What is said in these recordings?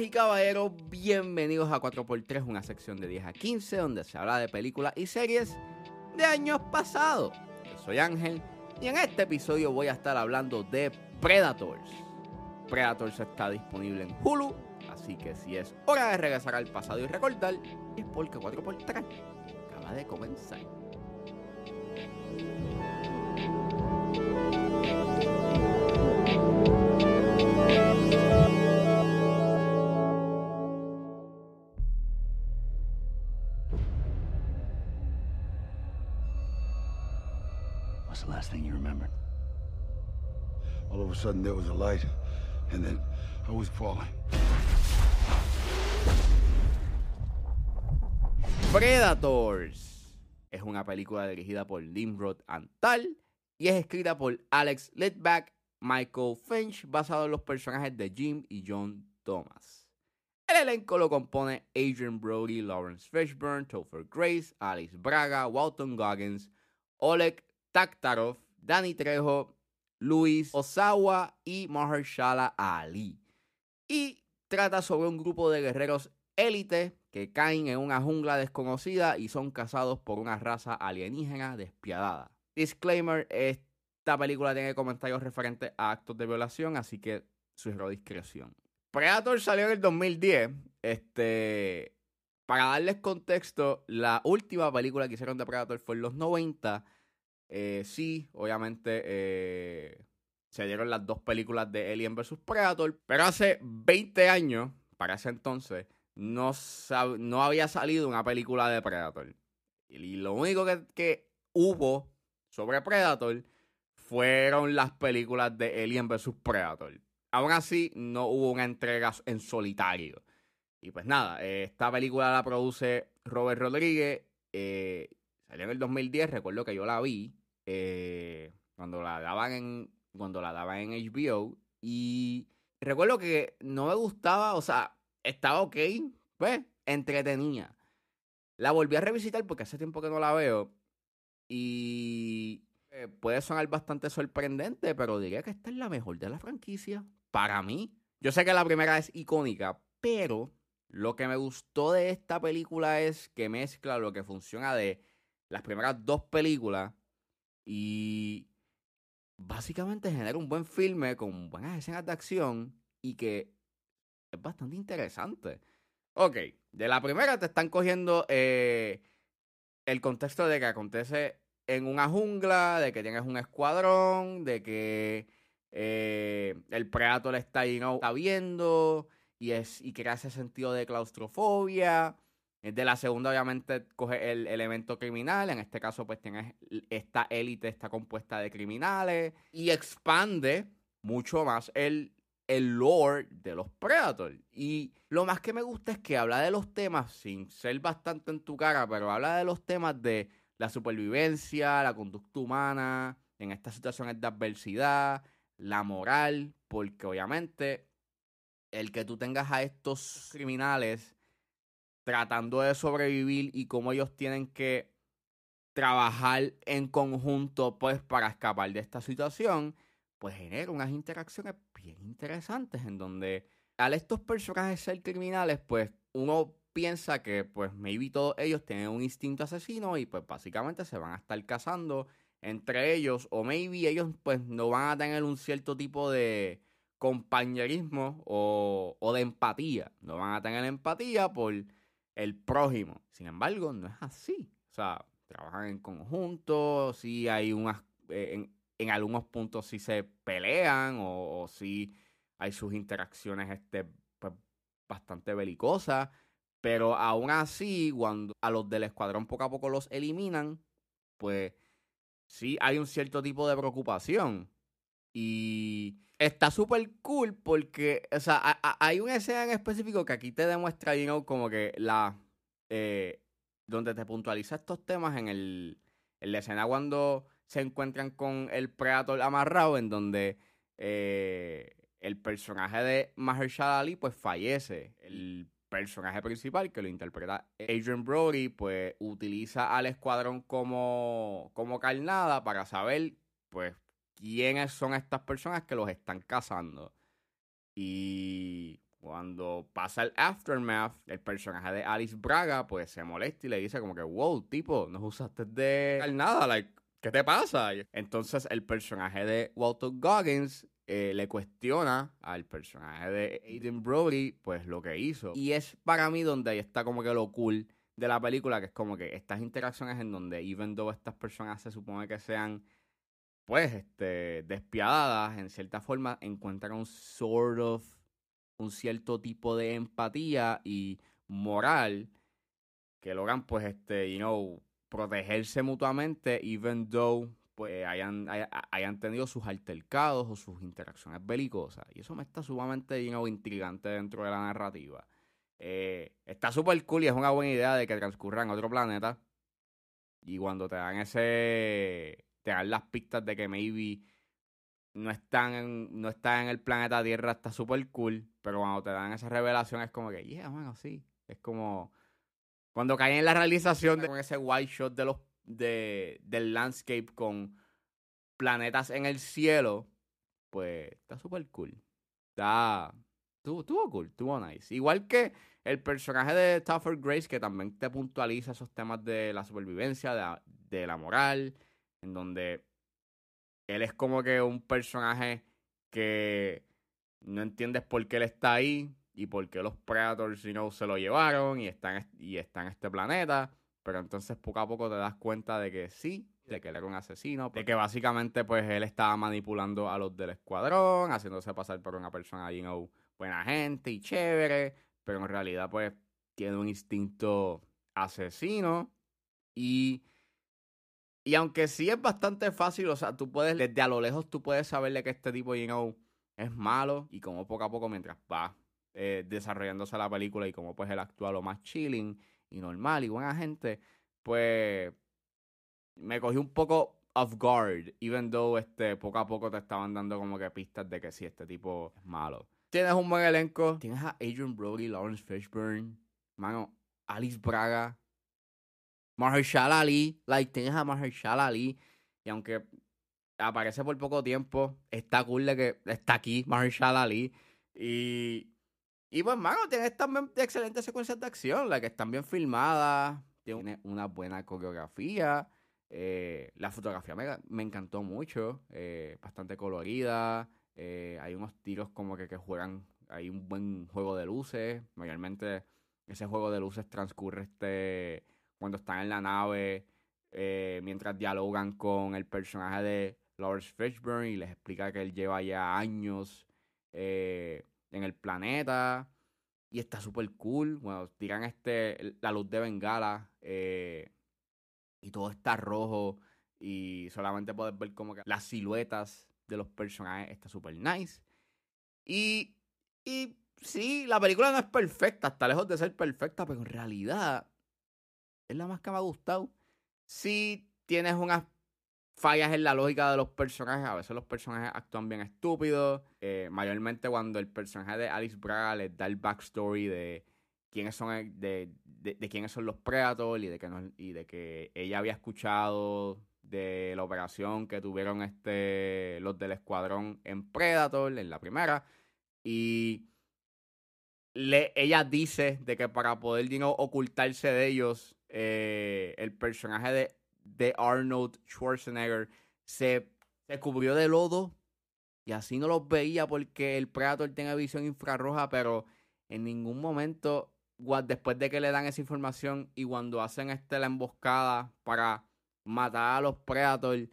Y caballeros, bienvenidos a 4x3, una sección de 10 a 15 donde se habla de películas y series de años pasados. Yo soy Ángel y en este episodio voy a estar hablando de Predators. Predators está disponible en Hulu, así que si es hora de regresar al pasado y recordar, es porque 4x3 acaba de comenzar. What's the last thing you remembered? All of a sudden, there was a light, and then I was falling. Predators es una película dirigida por Nimrod Antal y es escrita por Alex Lidback, Michael Finch, basado en los personajes de Jim y John Thomas. El elenco lo compone Adrian Brody, Lawrence Fishburne, Topher Grace, Alice Braga, Walton Goggins, Oleg Taktarov, Danny Trejo, Luis Osawa y Mahershala Ali. Y trata sobre un grupo de guerreros élite que caen en una jungla desconocida y son cazados por una raza alienígena despiadada. Disclaimer, esta película tiene comentarios referentes a actos de violación, así que sugiero discreción. Predator salió en el 2010. Este, para darles contexto, la última película que hicieron de Predator fue en los 90. Eh, sí, obviamente eh, se dieron las dos películas de Alien vs. Predator, pero hace 20 años, para ese entonces, no, no había salido una película de Predator. Y lo único que, que hubo sobre Predator fueron las películas de Alien vs. Predator. Aún así, no hubo una entrega en solitario. Y pues nada, eh, esta película la produce Robert Rodríguez. eh, salió en el 2010, recuerdo que yo la vi eh, cuando la daban en cuando la daban en HBO y recuerdo que no me gustaba, o sea, estaba ok, pues, entretenía. La volví a revisitar porque hace tiempo que no la veo y eh, puede sonar bastante sorprendente, pero diría que esta es la mejor de la franquicia para mí. Yo sé que la primera es icónica, pero lo que me gustó de esta película es que mezcla lo que funciona de las primeras dos películas y básicamente genera un buen filme con buenas escenas de acción y que es bastante interesante. Ok, de la primera te están cogiendo eh, el contexto de que acontece en una jungla, de que tienes un escuadrón, de que eh, el Predator está ahí, ¿no? está viendo y, es, y crea ese sentido de claustrofobia. De la segunda, obviamente, coge el elemento criminal. En este caso, pues tienes esta élite, está compuesta de criminales. Y expande mucho más el, el lore de los Predators. Y lo más que me gusta es que habla de los temas, sin ser bastante en tu cara, pero habla de los temas de la supervivencia, la conducta humana, en estas situaciones de adversidad, la moral, porque obviamente el que tú tengas a estos criminales tratando de sobrevivir y cómo ellos tienen que trabajar en conjunto pues para escapar de esta situación, pues genera unas interacciones bien interesantes en donde al estos personajes ser criminales, pues uno piensa que pues maybe todos ellos tienen un instinto asesino y pues básicamente se van a estar cazando entre ellos o maybe ellos pues no van a tener un cierto tipo de compañerismo o, o de empatía, no van a tener empatía por el prójimo. Sin embargo, no es así. O sea, trabajan en conjunto, sí hay unas, eh, en, algunos puntos sí se pelean o, o sí hay sus interacciones este, pues, bastante belicosas, pero aún así, cuando a los del escuadrón poco a poco los eliminan, pues sí hay un cierto tipo de preocupación. Y está súper cool porque, o sea, hay una escena en específico que aquí te demuestra, you know, como que la... eh, donde te puntualiza estos temas en el... En la escena cuando se encuentran con el Predator amarrado, en donde eh, el personaje de Mahershala Ali, pues fallece. El personaje principal, que lo interpreta Adrian Brody, pues utiliza al escuadrón como, como carnada para saber, pues, quiénes son estas personas que los están cazando. Y Cuando pasa el aftermath, el personaje de Alice Braga, pues se molesta y le dice como que, wow, tipo, no usaste de nada, like, ¿qué te pasa? Entonces el personaje de Walter Goggins eh, le cuestiona al personaje de Aiden Brody, pues lo que hizo. Y es para mí donde ahí está como que lo cool de la película, que es como que estas interacciones en donde, even though estas personas se supone que sean, pues, este, despiadadas, en cierta forma encuentran un sort of un cierto tipo de empatía y moral que logran, pues, este, you know, protegerse mutuamente, even though pues hayan, hayan tenido sus altercados o sus interacciones belicosas. Y eso me está sumamente you know, intrigante dentro de la narrativa. Eh, está súper cool y es una buena idea de que transcurra en otro planeta. Y cuando te dan ese. Te dan las pistas de que maybe no están en, no están en el planeta Tierra, está súper cool. Pero cuando te dan esa revelación es como que, yeah, bueno, sí. Es como. Cuando caen en la realización de con ese white shot de los, de, del landscape con planetas en el cielo, pues está súper cool. Está. Estuvo, cool, estuvo nice. Igual que el personaje de Stafford Grace, que también te puntualiza esos temas de la supervivencia, de de la moral, en donde él es como que un personaje que no entiendes por qué él está ahí y por qué los Predators you know, se lo llevaron y están, y está en este planeta. Pero entonces poco a poco te das cuenta de que sí, de que él era un asesino, de que básicamente pues él estaba manipulando a los del escuadrón, haciéndose pasar por una persona you know, buena gente y chévere, pero en realidad pues tiene un instinto asesino y y aunque sí es bastante fácil, o sea, tú puedes, desde a lo lejos, tú puedes saberle que este tipo, es malo. Y como poco a poco, mientras va eh, desarrollándose la película y como pues él actúa lo más chilling y normal y buena gente, pues me cogí un poco off guard, even though este, poco a poco te estaban dando como que pistas de que sí, este tipo es malo. Tienes un buen elenco, tienes a Adrian Brody, Lawrence Fishburne, mano, Alice Braga, Mahershala Ali, like, tienes a Mahershala Ali, y aunque aparece por poco tiempo, está cool de que está aquí Mahershala Ali, y, y pues, mano, tienes también excelentes secuencias de acción, la que están bien filmadas, tiene una buena coreografía, eh, la fotografía me, encantó mucho, eh, bastante colorida, eh, hay unos tiros como que, que juegan, hay un buen juego de luces, mayormente ese juego de luces transcurre este cuando están en la nave, eh, mientras dialogan con el personaje de Lawrence Fishburne y les explica que él lleva ya años eh, en el planeta y está súper cool. Bueno, tiran este, la luz de Bengala eh, y todo está rojo y solamente puedes ver como que las siluetas de los personajes está súper nice. Y, y sí, la película no es perfecta, está lejos de ser perfecta, pero en realidad es la más que me ha gustado. Si tienes unas fallas en la lógica de los personajes. A veces los personajes actúan bien estúpidos. Eh, mayormente cuando el personaje de Alice Braga les da el backstory de quiénes son de, de, quiénes son los Predators y de que no, y de que ella había escuchado de la operación que tuvieron este los del escuadrón en Predator en la primera y le, ella dice de que para poder ocultarse de ellos eh, el personaje de, de, Arnold Schwarzenegger se, se cubrió de lodo y así no los veía porque el Predator tiene visión infrarroja, pero en ningún momento, después de que le dan esa información y cuando hacen este, la emboscada para matar a los Predators,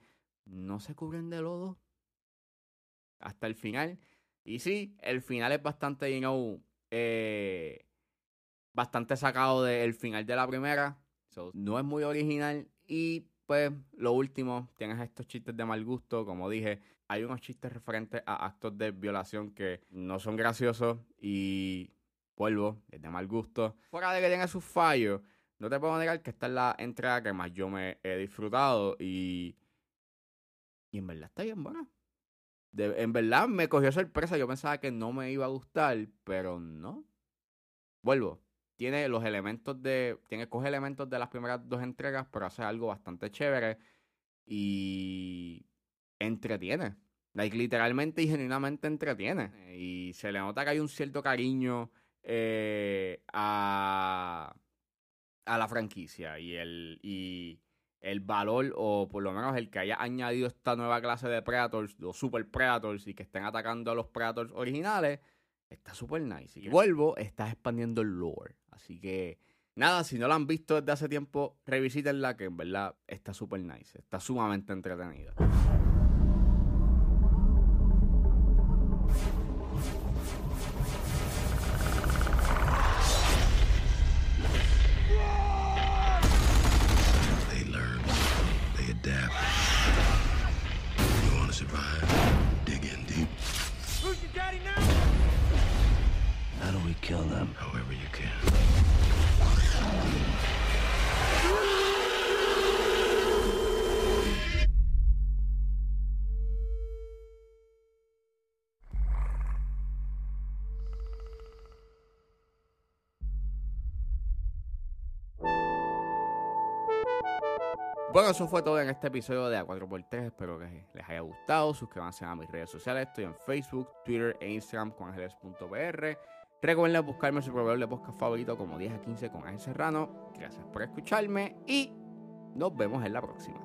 no se cubren de lodo hasta el final. Y sí, el final es bastante, you know, eh, bastante sacado del final de la primera no es muy original. Y pues lo último, tienes estos chistes de mal gusto. Como dije, hay unos chistes referentes a actos de violación que no son graciosos y vuelvo, es de mal gusto. Fuera de que tenga sus fallos, no te puedo negar que esta es la entrega que más yo me he disfrutado y, y en verdad está bien buena. en verdad me cogió sorpresa, yo pensaba que no me iba a gustar, pero no. Vuelvo, tiene los elementos de. Tiene, coge elementos de las primeras dos entregas, pero hace algo bastante chévere. Y entretiene. Like, literalmente y genuinamente entretiene. Y se le nota que hay un cierto cariño eh, a, a la franquicia y el, y el valor, o por lo menos el que haya añadido esta nueva clase de Predators, los Super Predators, y que estén atacando a los Predators originales, está super nice. Y vuelvo, está expandiendo el lore. Así que, nada, si no la han visto desde hace tiempo, revisítenla, que en verdad está super nice. Está sumamente entretenida. Bueno, eso fue todo en este episodio de A4x3. Espero que les haya gustado. Suscríbanse a mis redes sociales. Estoy en Facebook, Twitter e Instagram con ángeles.pr. Recuerden buscarme su proveedor de podcast favorito como 10 a 15 con Ángel Serrano. Gracias por escucharme y nos vemos en la próxima.